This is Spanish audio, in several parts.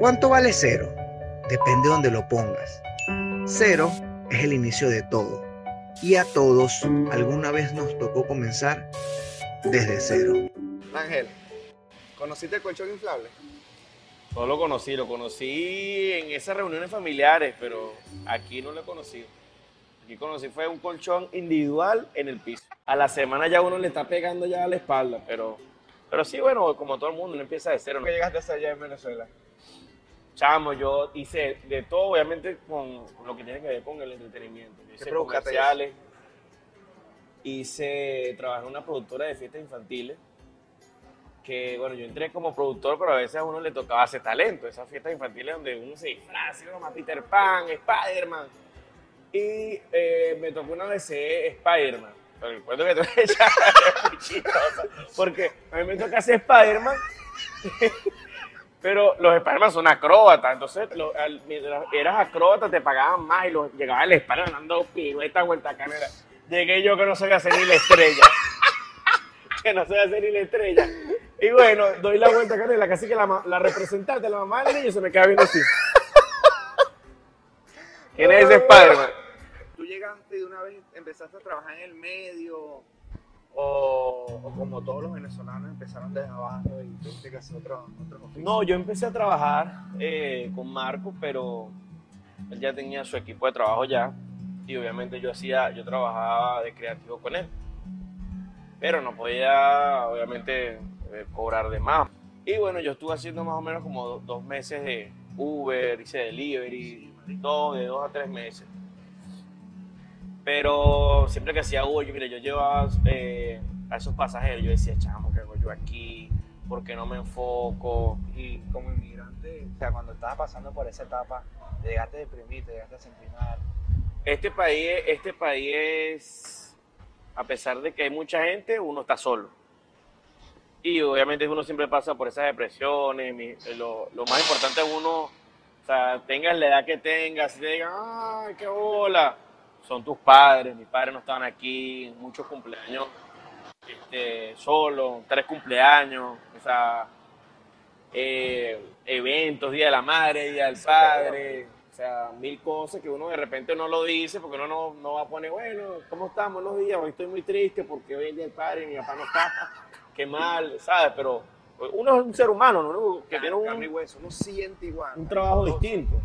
¿Cuánto vale cero? Depende de donde lo pongas. Cero es el inicio de todo. Y a todos alguna vez nos tocó comenzar desde cero. Ángel, ¿conociste el colchón inflable? No lo conocí, lo conocí en esas reuniones familiares, pero aquí no lo he conocido. Aquí conocí fue un colchón individual en el piso. A la semana ya uno le está pegando ya a la espalda, pero, pero sí, bueno, como todo el mundo, uno empieza de cero. ¿no? ¿Qué llegaste a hacer allá en Venezuela? Chamo, yo hice de todo, obviamente, con lo que tiene que ver con el entretenimiento. Yo hice ¿Qué buscaste comerciales, hice, trabajé en una productora de fiestas infantiles, que bueno, yo entré como productor, pero a veces a uno le tocaba hacer talento, esas fiestas infantiles donde uno se disfraza, como Peter Pan, Spider-Man. Y eh, me tocó una vez ser Spider-Man. Pero el cuento que te voy a echar es muy chistosa, porque a mí me toca hacer Spider-Man. Pero los Spider-Man son acróbatas, entonces al- mientras eras acróbata te pagaban más y los, llegaba el Spider-Man dando piruetas, vuelta canera. Llegué yo que no sabía hacer ni la estrella. que no sabía hacer ni la estrella. Y bueno, doy la vuelta canela, casi que la, la representante, la mamá del niño, se me queda viendo así. ¿Quién es ese Spider-Man? ¿Tú llegaste de una vez empezaste a trabajar en el medio? O, o como todos los venezolanos empezaron desde abajo y tuviste que hacer otro, otros oficios? No, yo empecé a trabajar eh, con Marco, pero él ya tenía su equipo de trabajo ya. Y obviamente yo hacía, yo trabajaba de creativo con él. Pero no podía, obviamente, eh, cobrar de más. Y bueno, yo estuve haciendo más o menos como do- dos meses de Uber, hice delivery, dos, de dos a tres meses. Pero siempre que hacía Uber, yo, mira, yo llevaba eh, a esos pasajeros, yo decía, chamo, ¿qué hago yo aquí? ¿Por qué no me enfoco? Y como inmigrante, o sea, cuando estabas pasando por esa etapa, te llegaste a deprimir, te llegaste a sentir mal. Este país, este país es, a pesar de que hay mucha gente, uno está solo. Y obviamente uno siempre pasa por esas depresiones. lo, lo más importante es uno, o sea, tengas la edad que tengas, si te digan, ay, qué bola, son tus padres. Mis padres no estaban aquí, muchos cumpleaños este, solo, tres cumpleaños, o sea, eh, eventos, Día de la Madre, Día del Padre, o sea, mil cosas que uno de repente no lo dice porque uno no, no va a poner, bueno, ¿cómo estamos los días? Hoy estoy muy triste porque hoy es el Día del Padre y mi papá no está, qué mal, ¿sabes? Pero uno es un ser humano, ¿no? Que tiene un, hueso, uno siente igual. un trabajo distinto.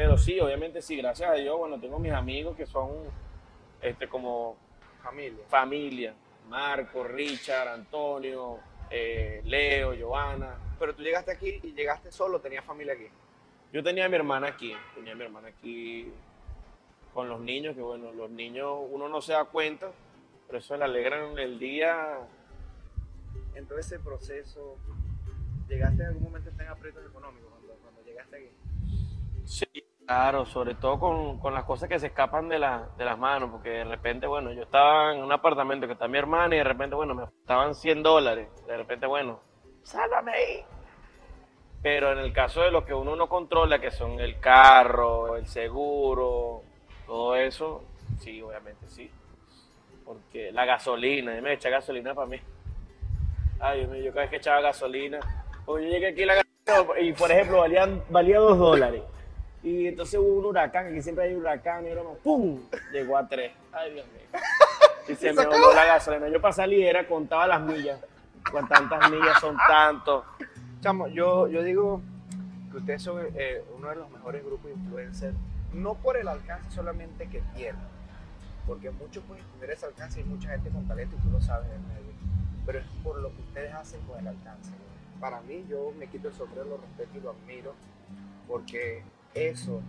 Pero sí, obviamente sí, gracias a Dios, bueno, tengo mis amigos que son este, como Familia. familia, Marco, Richard, Antonio, eh, Leo, Giovanna. Pero tú llegaste aquí y llegaste solo, tenías familia aquí. Yo tenía a mi hermana aquí, tenía a mi hermana aquí con los niños, que bueno, los niños uno no se da cuenta, pero eso le alegran el día. En todo ese proceso, ¿llegaste en algún momento en aprietos económicos cuando, cuando llegaste aquí? Sí, claro, sobre todo con, con las cosas que se escapan de, la- de las manos, porque de repente, bueno, yo estaba en un apartamento que está mi hermana y de repente, bueno, me estaban 100 dólares, de repente, bueno, sálvame ahí. Pero en el caso de lo que uno no controla, que son el carro, el seguro, todo eso, sí, obviamente sí. Porque la gasolina, me echa gasolina para mí. Ay, Dios mío, yo cada vez que echaba gasolina, porque yo llegué aquí la y por ejemplo valían, valía dos dólares. Y entonces hubo un huracán, aquí siempre hay huracán, y broma, ¡pum! Llegó a tres. Ay, Dios mío. Y se me voló la gasolina. Yo para salir era, contaba las millas. Con tantas millas son tantos. Chamo, yo, yo digo que ustedes son eh, uno de los mejores grupos de influencers, no por el alcance solamente que tienen, porque muchos pueden tener ese alcance y mucha gente con talento y tú lo sabes en medio, pero es por lo que ustedes hacen con el alcance. Para mí, yo me quito el sombrero, lo respeto y lo admiro, porque eso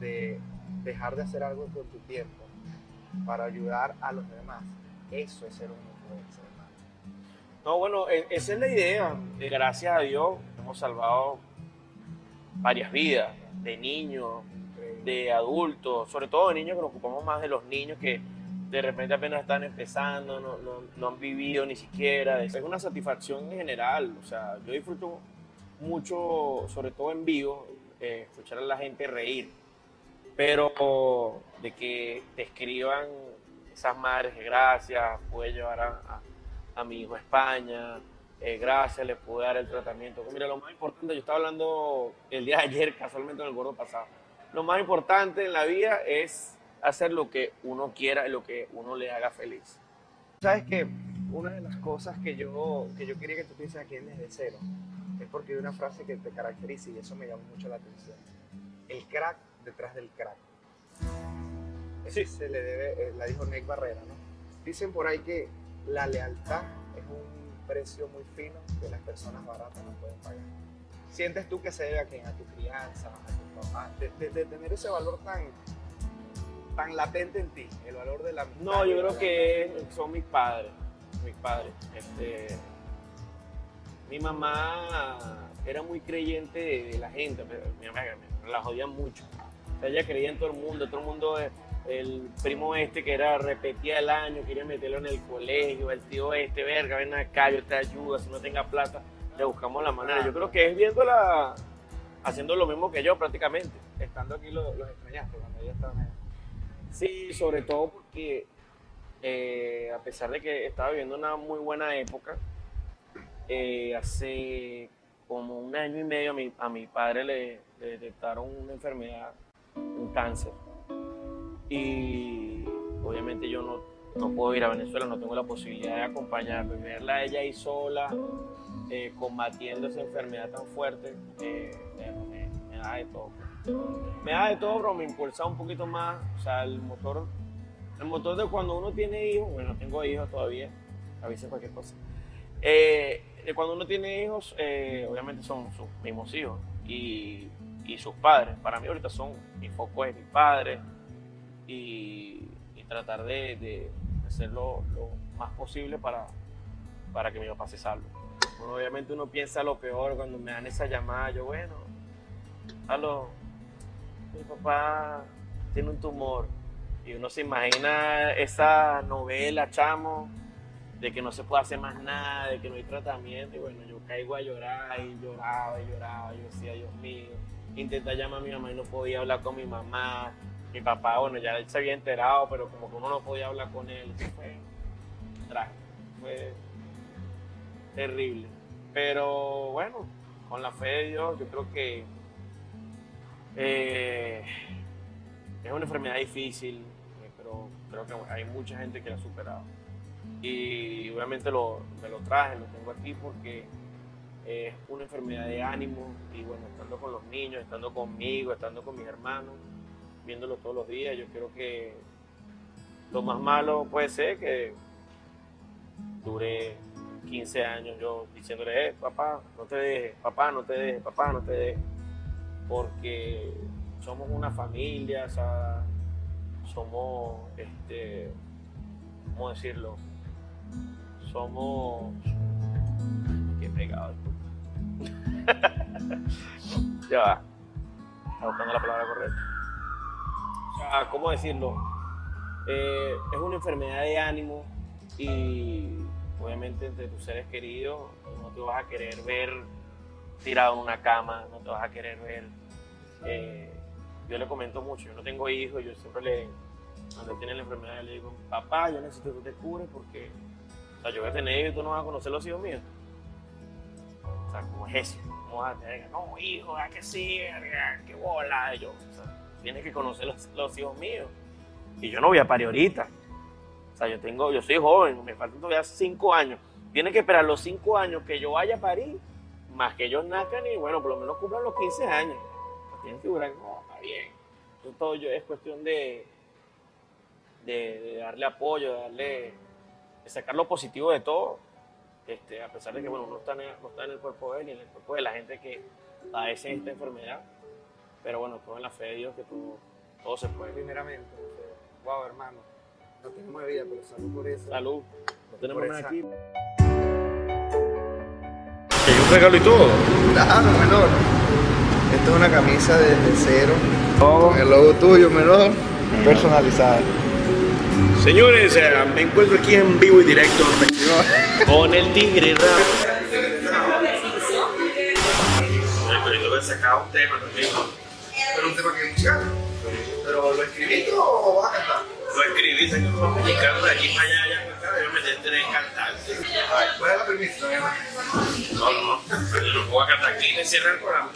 de dejar de hacer algo con tu tiempo para ayudar a los demás, eso es ser un influencer. No, bueno, e- esa es la idea. Eh, Gracias a Dios hemos salvado varias vidas de niños, de adultos, sobre todo de niños que nos ocupamos más de los niños que de repente apenas están empezando, no, no- no han vivido ni siquiera. Es una satisfacción en general. O sea, yo disfruto mucho, sobre todo en vivo, eh, escuchar a la gente reír. Pero de que te escriban esas madres gracias, puede llevar a, a- mi hijo a España, eh, gracias, les pude dar el tratamiento. Mira, lo más importante, yo estaba hablando el día de ayer, casualmente en el gordo pasado, lo más importante en la vida es hacer lo que uno quiera y lo que uno le haga feliz. Sabes que una de las cosas que yo, que yo quería que tú pienses aquí Desde Cero es porque hay una frase que te caracteriza y eso me llama mucho la atención. El crack detrás del crack. Eso Sí. se le debe, eh, la dijo Nick Barrera, ¿no? Dicen por ahí que la lealtad es un precio muy fino que las personas baratas no pueden pagar. ¿Sientes tú que se debe a quién? A tu crianza, a tu papá, de, de- de tener ese valor tan, tan latente en ti, el valor de la amistad No, yo creo que son mis padres, mis padres. Este, mi mamá era muy creyente de, de la gente, pero mi mamá la jodía mucho. O sea, ella creía en todo el mundo, todo el mundo, eh, el primo este que era repetía el año, quería meterlo en el colegio, el tío este, verga, ven acá, yo te ayudo, si no tenga plata, le buscamos la manera. Yo creo que es viéndola, haciendo lo mismo que yo prácticamente. Estando aquí lo- los extrañaste cuando ellos estaban allá. Sí, sobre todo porque eh, a pesar de que estaba viviendo una muy buena época, eh, hace como un año y medio a mi, a mi padre le, detectaron una enfermedad, un cáncer. Y obviamente yo no, no puedo ir a Venezuela, no tengo la posibilidad de acompañarlo y verla a ella ahí sola, eh, combatiendo esa enfermedad tan fuerte, eh, me, da de todo me da de todo, pero me impulsa un poquito más. O sea, el motor, el motor de cuando uno tiene hijos, bueno, no tengo hijos todavía, avisen cualquier cosa. Eh, cuando uno tiene hijos, eh, obviamente son sus mismos hijos y, y sus padres. Para mí ahorita son, mi foco es mi padre y, y tratar de, de hacer lo, lo más posible para, para que mi papá se salve. Bueno, obviamente uno piensa lo peor cuando me dan esa llamada, yo bueno, aló, mi papá tiene un tumor. Y uno se imagina esa novela, chamo, de que no se puede hacer más nada, de que no hay tratamiento. Y bueno, yo caigo a llorar y lloraba y lloraba. Yo decía, Dios mío, intenté llamar a mi mamá y no podía hablar con mi mamá. Mi papá, bueno, ya él se había enterado, pero como que uno no podía hablar con él. Fue trágico, fue terrible. Pero bueno, con la fe de Dios, yo creo que eh, es una enfermedad difícil, eh, pero creo que hay mucha gente que la ha superado. Y obviamente lo, me lo traje, lo tengo aquí porque es una enfermedad de ánimo y bueno, estando con los niños, estando conmigo, estando con mis hermanos, viéndolo todos los días, yo creo que lo más malo puede ser que dure 15 años yo diciéndole, eh, papá, no te dejes, papá, no te dejes, papá, no te dejes porque somos una familia, o sea, somos, este, ¿cómo decirlo? Somos, qué pegado. ya va, está buscando la palabra correcta. O sea, ¿cómo decirlo? Eh, es una enfermedad de ánimo y obviamente entre tus seres queridos no te vas a querer ver tirado en una cama, no te vas a querer ver. Eh, yo le comento mucho, yo no tengo hijos, yo siempre le, cuando tiene la enfermedad, yo le digo, papá, yo necesito que te cures porque, o sea, yo voy a tener y tú no vas a conocer los hijos míos. O sea, ¿cómo es eso? ¿Cómo vas no, hijo, ¿a que sí? ¿Qué bola? Yo, o sea, tienes que conocer los, los hijos míos. Y yo no voy a parir ahorita. O sea, yo tengo, yo soy joven, me faltan todavía cinco años. Tienes que esperar los cinco años que yo vaya a parir más que ellos nazcan y bueno, por lo menos cumplan los 15 años. Tienen que durar, no, está bien. Entonces, todo yo, es cuestión de, de, de darle apoyo, de darle, sacar lo positivo de todo, este, a pesar de que bueno, no está, en el, no está en el cuerpo de él ni en el cuerpo de la gente que padece esta enfermedad, pero bueno, todo en la fe de Dios que todo, todo se puede. Primeramente, wow, hermano, no tenemos vida, pero salud por eso. Salud, no tenemos nada aquí. Hay un regalo y todo. Claro, menor. Esta es una camisa desde cero. Oh. Con el logo tuyo, menor. Personalizada. Señores, eh, me encuentro aquí en vivo y directo con el Tigre Rap. Tengo que sacar un tema también. Pero un tema que es musical. Pero lo escribiste o vas a cantar? Lo escribí, que vamos buscando de aquí para allá, allá para acá. Yo meter tres cantantes. ¿Cuál es la premisa? No, no, no. Voy a cantar aquí y le cierran el programa.